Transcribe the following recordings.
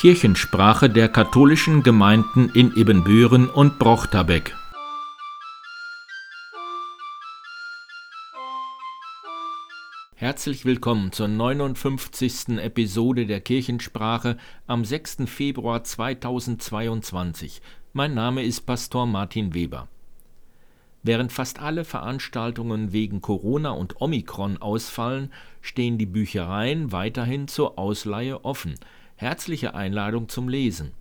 Kirchensprache der katholischen Gemeinden in Ibbenbüren und Brochterbeck. Herzlich willkommen zur 59. Episode der Kirchensprache am 6. Februar 2022. Mein Name ist Pastor Martin Weber. Während fast alle Veranstaltungen wegen Corona und Omikron ausfallen, stehen die Büchereien weiterhin zur Ausleihe offen. Herzliche Einladung zum Lesen.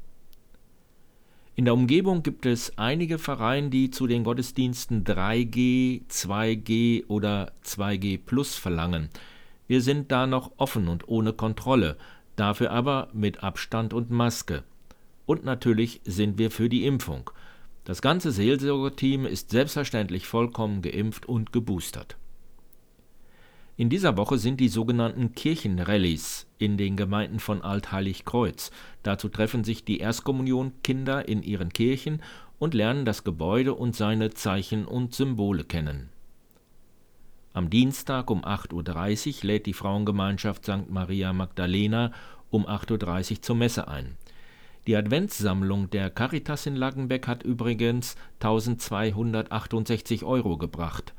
In der Umgebung gibt es einige Vereine, die zu den Gottesdiensten 3G, 2G oder 2G Plus verlangen. Wir sind da noch offen und ohne Kontrolle, dafür aber mit Abstand und Maske. Und natürlich sind wir für die Impfung. Das ganze Seelsorgerteam ist selbstverständlich vollkommen geimpft und geboostert. In dieser Woche sind die sogenannten Kirchenrallies in den Gemeinden von Altheiligkreuz. Dazu treffen sich die Erstkommunionkinder in ihren Kirchen und lernen das Gebäude und seine Zeichen und Symbole kennen. Am Dienstag um 8.30 Uhr lädt die Frauengemeinschaft St. Maria Magdalena um 8.30 Uhr zur Messe ein. Die Adventssammlung der Caritas in Laggenbeck hat übrigens 1268 Euro gebracht.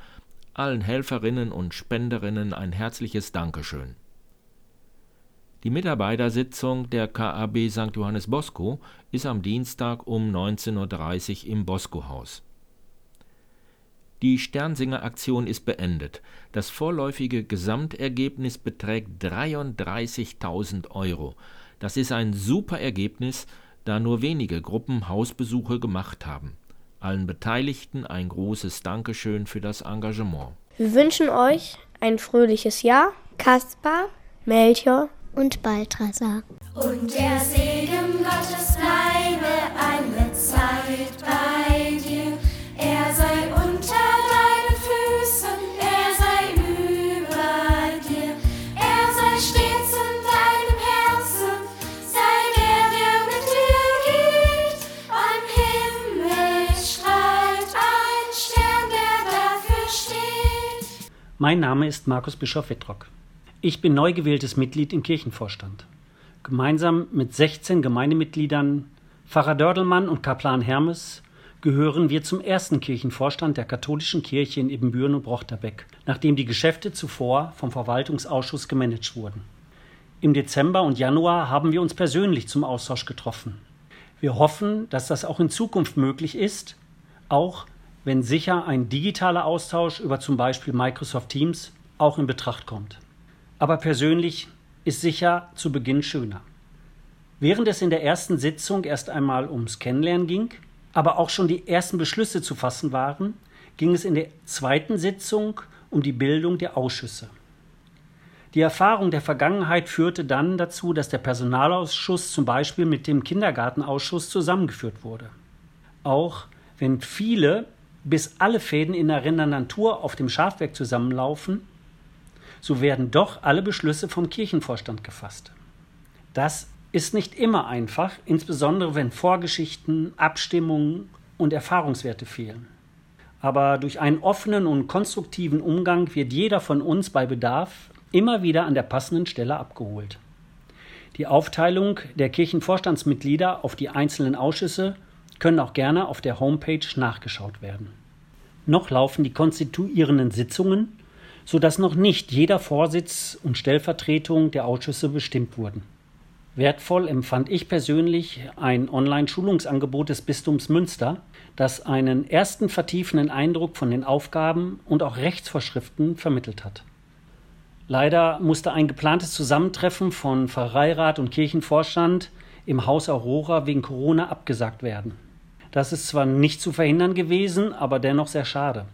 Allen Helferinnen und Spenderinnen ein herzliches Dankeschön. Die Mitarbeitersitzung der KAB St. Johannes Bosco ist am Dienstag um 19.30 Uhr im Bosco-Haus. Die Sternsinger-Aktion ist beendet. Das vorläufige Gesamtergebnis beträgt 33.000 Euro. Das ist ein super Ergebnis, da nur wenige Gruppen Hausbesuche gemacht haben. Allen Beteiligten ein großes Dankeschön für das Engagement. Wir wünschen euch ein fröhliches Jahr. Kaspar, Melchior und Balthasar. Und der Segen Mein Name ist Markus Bischof Wittrock. Ich bin neu gewähltes Mitglied im Kirchenvorstand. Gemeinsam mit 16 Gemeindemitgliedern, Pfarrer Dördelmann und Kaplan Hermes gehören wir zum ersten Kirchenvorstand der katholischen Kirche in Ibbenbüren und Brochterbeck, nachdem die Geschäfte zuvor vom Verwaltungsausschuss gemanagt wurden. Im Dezember und Januar haben wir uns persönlich zum Austausch getroffen. Wir hoffen, dass das auch in Zukunft möglich ist, auch wenn sicher ein digitaler Austausch über zum Beispiel Microsoft Teams auch in Betracht kommt. Aber persönlich ist sicher zu Beginn schöner. Während es in der ersten Sitzung erst einmal ums Kennenlernen ging, aber auch schon die ersten Beschlüsse zu fassen waren, ging es in der zweiten Sitzung um die Bildung der Ausschüsse. Die Erfahrung der Vergangenheit führte dann dazu, dass der Personalausschuss zum Beispiel mit dem Kindergartenausschuss zusammengeführt wurde. Auch wenn viele bis alle Fäden in der Rendantur auf dem Schafwerk zusammenlaufen, so werden doch alle Beschlüsse vom Kirchenvorstand gefasst. Das ist nicht immer einfach, insbesondere wenn Vorgeschichten, Abstimmungen und Erfahrungswerte fehlen. Aber durch einen offenen und konstruktiven Umgang wird jeder von uns bei Bedarf immer wieder an der passenden Stelle abgeholt. Die Aufteilung der Kirchenvorstandsmitglieder auf die einzelnen Ausschüsse können auch gerne auf der Homepage nachgeschaut werden. Noch laufen die konstituierenden Sitzungen, sodass noch nicht jeder Vorsitz und Stellvertretung der Ausschüsse bestimmt wurden. Wertvoll empfand ich persönlich ein Online-Schulungsangebot des Bistums Münster, das einen ersten vertiefenden Eindruck von den Aufgaben und auch Rechtsvorschriften vermittelt hat. Leider musste ein geplantes Zusammentreffen von Pfarreirat und Kirchenvorstand im Haus Aurora wegen Corona abgesagt werden. Das ist zwar nicht zu verhindern gewesen, aber dennoch sehr schade.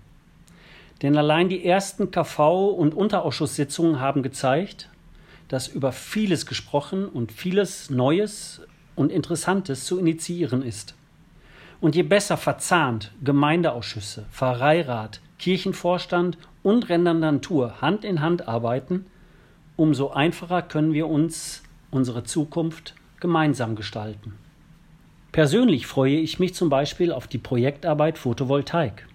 Denn allein die ersten KV- und Unterausschusssitzungen haben gezeigt, dass über vieles gesprochen und vieles Neues und Interessantes zu initiieren ist. Und je besser verzahnt Gemeindeausschüsse, Pfarreirat, Kirchenvorstand und Rendantur Hand in Hand arbeiten, umso einfacher können wir uns unsere Zukunft gemeinsam gestalten. Persönlich freue ich mich zum Beispiel auf die Projektarbeit Photovoltaik.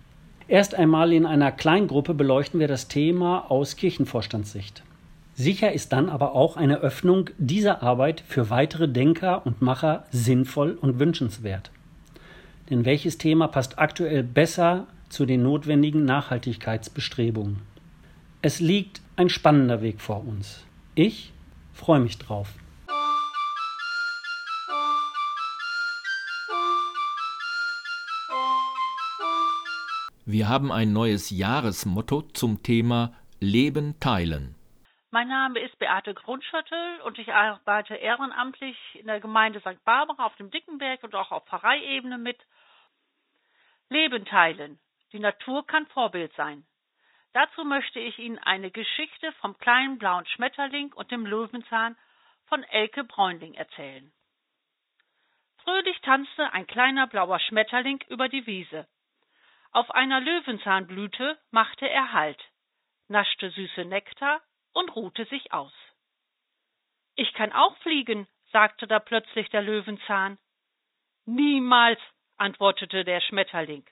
Erst einmal in einer Kleingruppe beleuchten wir das Thema aus Kirchenvorstandssicht. Sicher ist dann aber auch eine Öffnung dieser Arbeit für weitere Denker und Macher sinnvoll und wünschenswert. Denn welches Thema passt aktuell besser zu den notwendigen Nachhaltigkeitsbestrebungen? Es liegt ein spannender Weg vor uns. Ich freue mich drauf. Wir haben ein neues Jahresmotto zum Thema Leben teilen. Mein Name ist Beate Grundschöttel und ich arbeite ehrenamtlich in der Gemeinde St. Barbara auf dem Dickenberg und auch auf Pfarreiebene mit. Leben teilen. Die Natur kann Vorbild sein. Dazu möchte ich Ihnen eine Geschichte vom kleinen blauen Schmetterling und dem Löwenzahn von Elke Bräunling erzählen. Fröhlich tanzte ein kleiner blauer Schmetterling über die Wiese. Auf einer Löwenzahnblüte machte er Halt, naschte süße Nektar und ruhte sich aus. Ich kann auch fliegen, sagte da plötzlich der Löwenzahn. Niemals, antwortete der Schmetterling.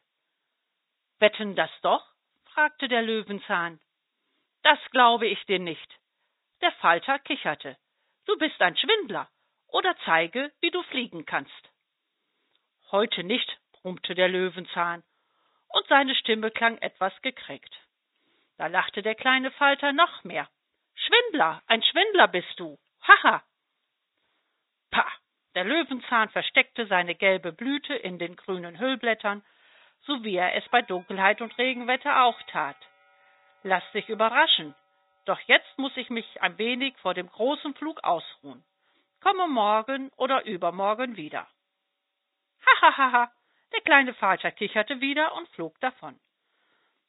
Wetten das doch? fragte der Löwenzahn. Das glaube ich dir nicht. Der Falter kicherte. Du bist ein Schwindler. Oder zeige, wie du fliegen kannst. Heute nicht, brummte der Löwenzahn, und seine Stimme klang etwas gekreckt. Da lachte der kleine Falter noch mehr. Schwindler, ein Schwindler bist du. Haha. Pah. Der Löwenzahn versteckte seine gelbe Blüte in den grünen Hüllblättern, so wie er es bei Dunkelheit und Regenwetter auch tat. Lass dich überraschen. Doch jetzt muss ich mich ein wenig vor dem großen Flug ausruhen. Komme morgen oder übermorgen wieder. Hahaha. Der kleine Vater kicherte wieder und flog davon.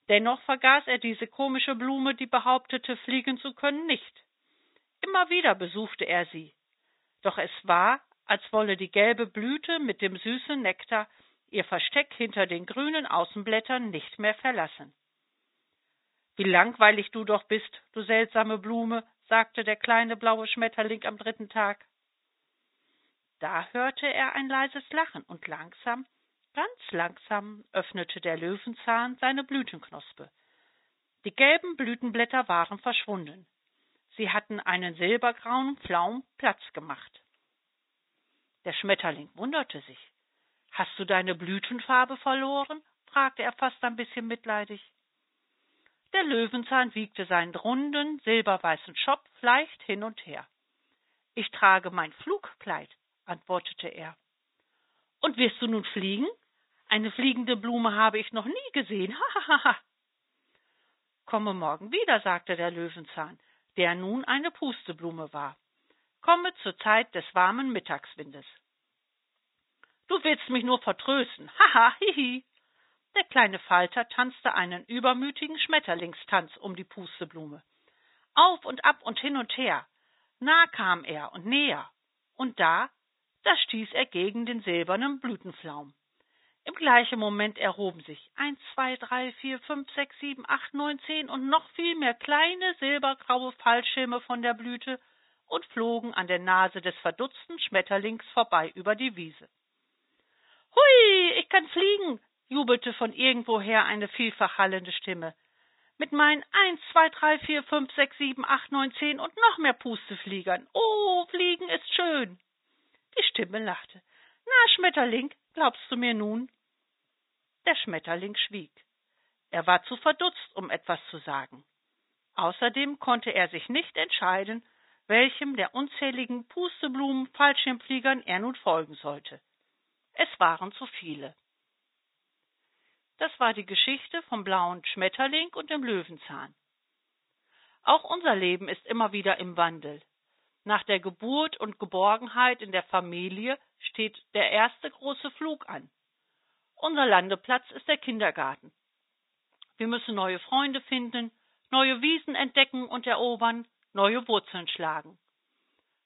Dennoch vergaß er diese komische Blume, die behauptete, fliegen zu können, nicht. Immer wieder besuchte er sie. Doch es war, als wolle die gelbe Blüte mit dem süßen Nektar ihr Versteck hinter den grünen Außenblättern nicht mehr verlassen. Wie langweilig du doch bist, du seltsame Blume, sagte der kleine blaue Schmetterling am dritten Tag. Da hörte er ein leises Lachen und langsam Ganz langsam öffnete der Löwenzahn seine Blütenknospe. Die gelben Blütenblätter waren verschwunden. Sie hatten einen silbergrauen Pflaum Platz gemacht. Der Schmetterling wunderte sich. Hast du deine Blütenfarbe verloren? fragte er fast ein bisschen mitleidig. Der Löwenzahn wiegte seinen runden, silberweißen Schopf leicht hin und her. Ich trage mein Flugkleid, antwortete er. Und wirst du nun fliegen? Eine fliegende Blume habe ich noch nie gesehen. Hahaha. Komme morgen wieder, sagte der Löwenzahn, der nun eine Pusteblume war. Komme zur Zeit des warmen Mittagswindes. Du willst mich nur vertrösten. Haha, hihi. Der kleine Falter tanzte einen übermütigen Schmetterlingstanz um die Pusteblume. Auf und ab und hin und her. Nah kam er und näher. Und da, da stieß er gegen den silbernen Blütenflaum. Im gleichen Moment erhoben sich eins, zwei, drei, vier, fünf, sechs, sieben, acht, neun, zehn und noch viel mehr kleine silbergraue Fallschirme von der Blüte und flogen an der Nase des verdutzten Schmetterlings vorbei über die Wiese. Hui, ich kann fliegen, jubelte von irgendwoher eine vielfach hallende Stimme. Mit meinen eins, zwei, drei, vier, fünf, sechs, sieben, acht, neun, zehn und noch mehr Pustefliegern. Oh, fliegen ist schön. Die Stimme lachte. Na, Schmetterling, glaubst du mir nun? Der Schmetterling schwieg. Er war zu verdutzt, um etwas zu sagen. Außerdem konnte er sich nicht entscheiden, welchem der unzähligen Pusteblumen Fallschirmfliegern er nun folgen sollte. Es waren zu viele. Das war die Geschichte vom blauen Schmetterling und dem Löwenzahn. Auch unser Leben ist immer wieder im Wandel. Nach der Geburt und Geborgenheit in der Familie steht der erste große Flug an. Unser Landeplatz ist der Kindergarten. Wir müssen neue Freunde finden, neue Wiesen entdecken und erobern, neue Wurzeln schlagen.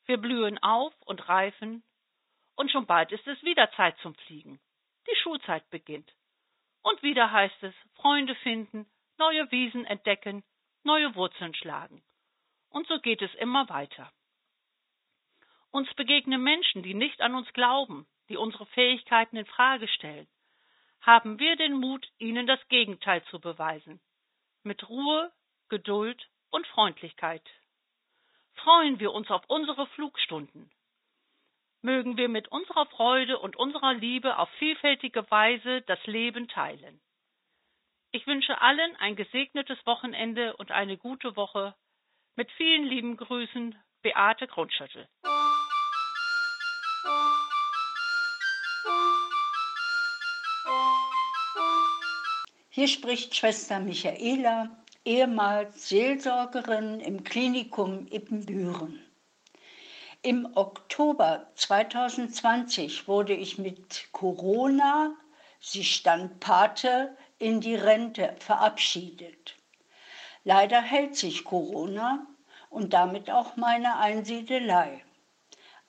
Wir blühen auf und reifen, und schon bald ist es wieder Zeit zum Fliegen. Die Schulzeit beginnt. Und wieder heißt es Freunde finden, neue Wiesen entdecken, neue Wurzeln schlagen. Und so geht es immer weiter. Uns begegnen Menschen, die nicht an uns glauben, die unsere Fähigkeiten in Frage stellen. Haben wir den Mut, ihnen das Gegenteil zu beweisen. Mit Ruhe, Geduld und Freundlichkeit. freuen wir uns auf unsere Flugstunden. Mögen wir mit unserer Freude und unserer Liebe auf vielfältige Weise das Leben teilen. Ich wünsche allen ein gesegnetes Wochenende und eine gute Woche. Mit vielen lieben Grüßen, Beate Grundschüttel. Hier spricht Schwester Michaela, ehemals Seelsorgerin im Klinikum Ippenbüren. Im Oktober 2020 wurde ich mit Corona, sie stand Pate, in die Rente verabschiedet. Leider hält sich Corona und damit auch meine Einsiedelei.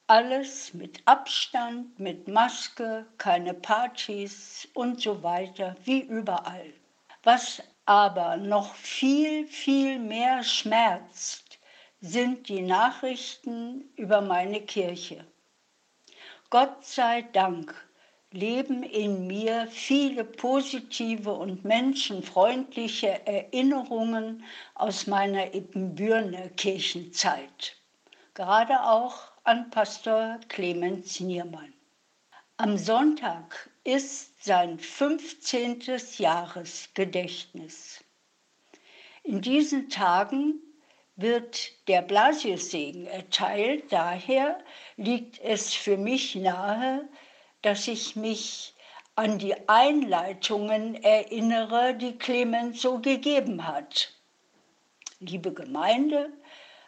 Alles mit Abstand, mit Maske, keine Partys und so weiter, wie überall. Was aber noch viel, viel mehr schmerzt, sind die Nachrichten über meine Kirche. Gott sei Dank leben in mir viele positive und menschenfreundliche Erinnerungen aus meiner Ippenbürner Kirchenzeit. Gerade auch an Pastor Clemens Niermann. Am Sonntag ist sein 15. Jahresgedächtnis. In diesen Tagen wird der Blasiussegen erteilt, daher liegt es für mich nahe, dass ich mich an die Einleitungen erinnere, die Clemens so gegeben hat. Liebe Gemeinde,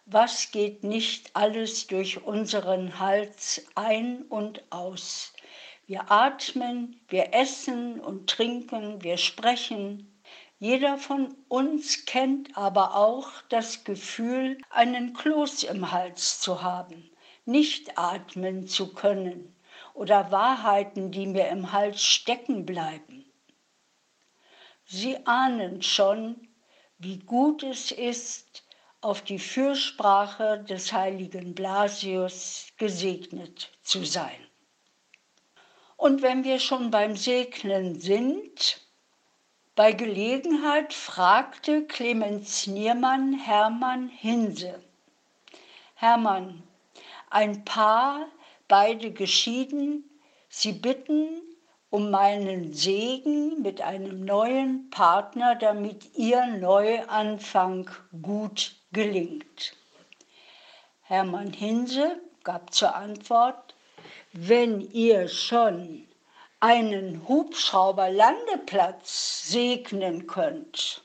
was geht nicht alles durch unseren Hals ein und aus. Wir atmen, wir essen und trinken, wir sprechen. Jeder von uns kennt aber auch das Gefühl, einen Kloß im Hals zu haben, nicht atmen zu können oder Wahrheiten, die mir im Hals stecken bleiben. Sie ahnen schon, wie gut es ist, auf die Fürsprache des heiligen Blasius gesegnet zu sein. Und wenn wir schon beim Segnen sind, bei Gelegenheit fragte Clemens Niermann Hermann Hinse. Hermann, ein Paar, beide geschieden, sie bitten um meinen Segen mit einem neuen Partner, damit ihr Neuanfang gut gelingt. Hermann Hinse gab zur Antwort, wenn ihr schon einen Hubschrauberlandeplatz segnen könnt,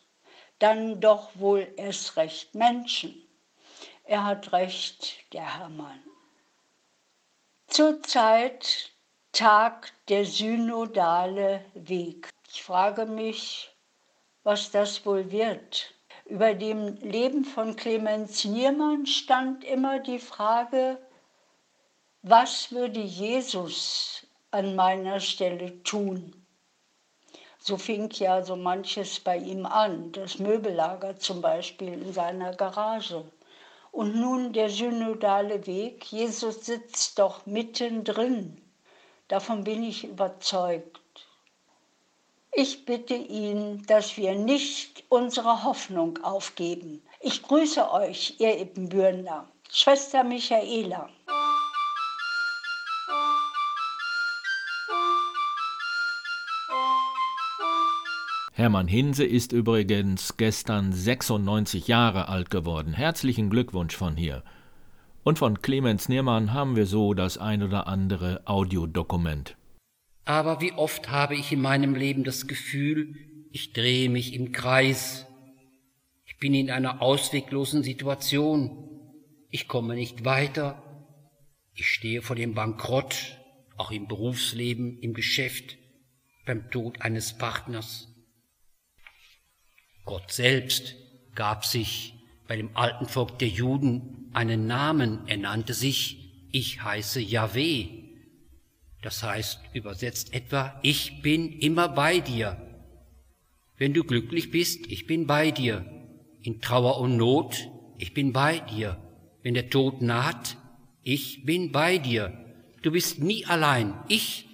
dann doch wohl erst recht Menschen. Er hat recht, der Hermann. Zurzeit tagt der synodale Weg. Ich frage mich, was das wohl wird. Über dem Leben von Clemens Niermann stand immer die Frage, was würde Jesus an meiner Stelle tun? So fing ja so manches bei ihm an, das Möbellager zum Beispiel in seiner Garage. Und nun der synodale Weg, Jesus sitzt doch mittendrin. Davon bin ich überzeugt. Ich bitte ihn, dass wir nicht unsere Hoffnung aufgeben. Ich grüße euch, ihr Ippenbürner. Schwester Michaela. Hermann Hinse ist übrigens gestern 96 Jahre alt geworden. Herzlichen Glückwunsch von hier. Und von Clemens Niermann haben wir so das ein oder andere Audiodokument. Aber wie oft habe ich in meinem Leben das Gefühl, ich drehe mich im Kreis. Ich bin in einer ausweglosen Situation. Ich komme nicht weiter. Ich stehe vor dem Bankrott, auch im Berufsleben, im Geschäft, beim Tod eines Partners. Gott selbst gab sich bei dem alten Volk der Juden einen Namen. Er nannte sich, ich heiße Yahweh. Das heißt übersetzt etwa, ich bin immer bei dir. Wenn du glücklich bist, ich bin bei dir. In Trauer und Not, ich bin bei dir. Wenn der Tod naht, ich bin bei dir. Du bist nie allein. Ich,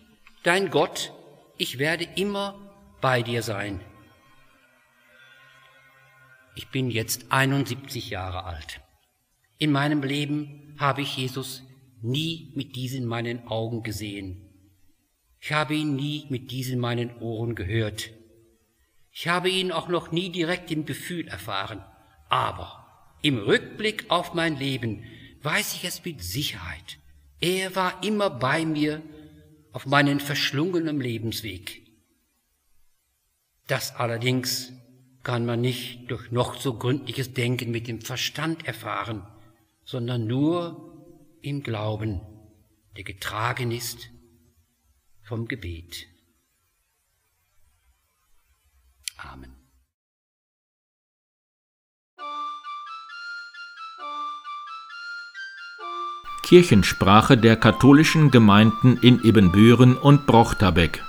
dein Gott, ich werde immer bei dir sein. Ich bin jetzt 71 Jahre alt. In meinem Leben habe ich Jesus nie mit diesen meinen Augen gesehen. Ich habe ihn nie mit diesen meinen Ohren gehört. Ich habe ihn auch noch nie direkt im Gefühl erfahren. Aber im Rückblick auf mein Leben weiß ich es mit Sicherheit. Er war immer bei mir auf meinem verschlungenen Lebensweg. Das allerdings kann man nicht durch noch so gründliches Denken mit dem Verstand erfahren, sondern nur im Glauben, der getragen ist vom Gebet. Amen. Kirchensprache der katholischen Gemeinden in Ibbenbüren und Brochterbeck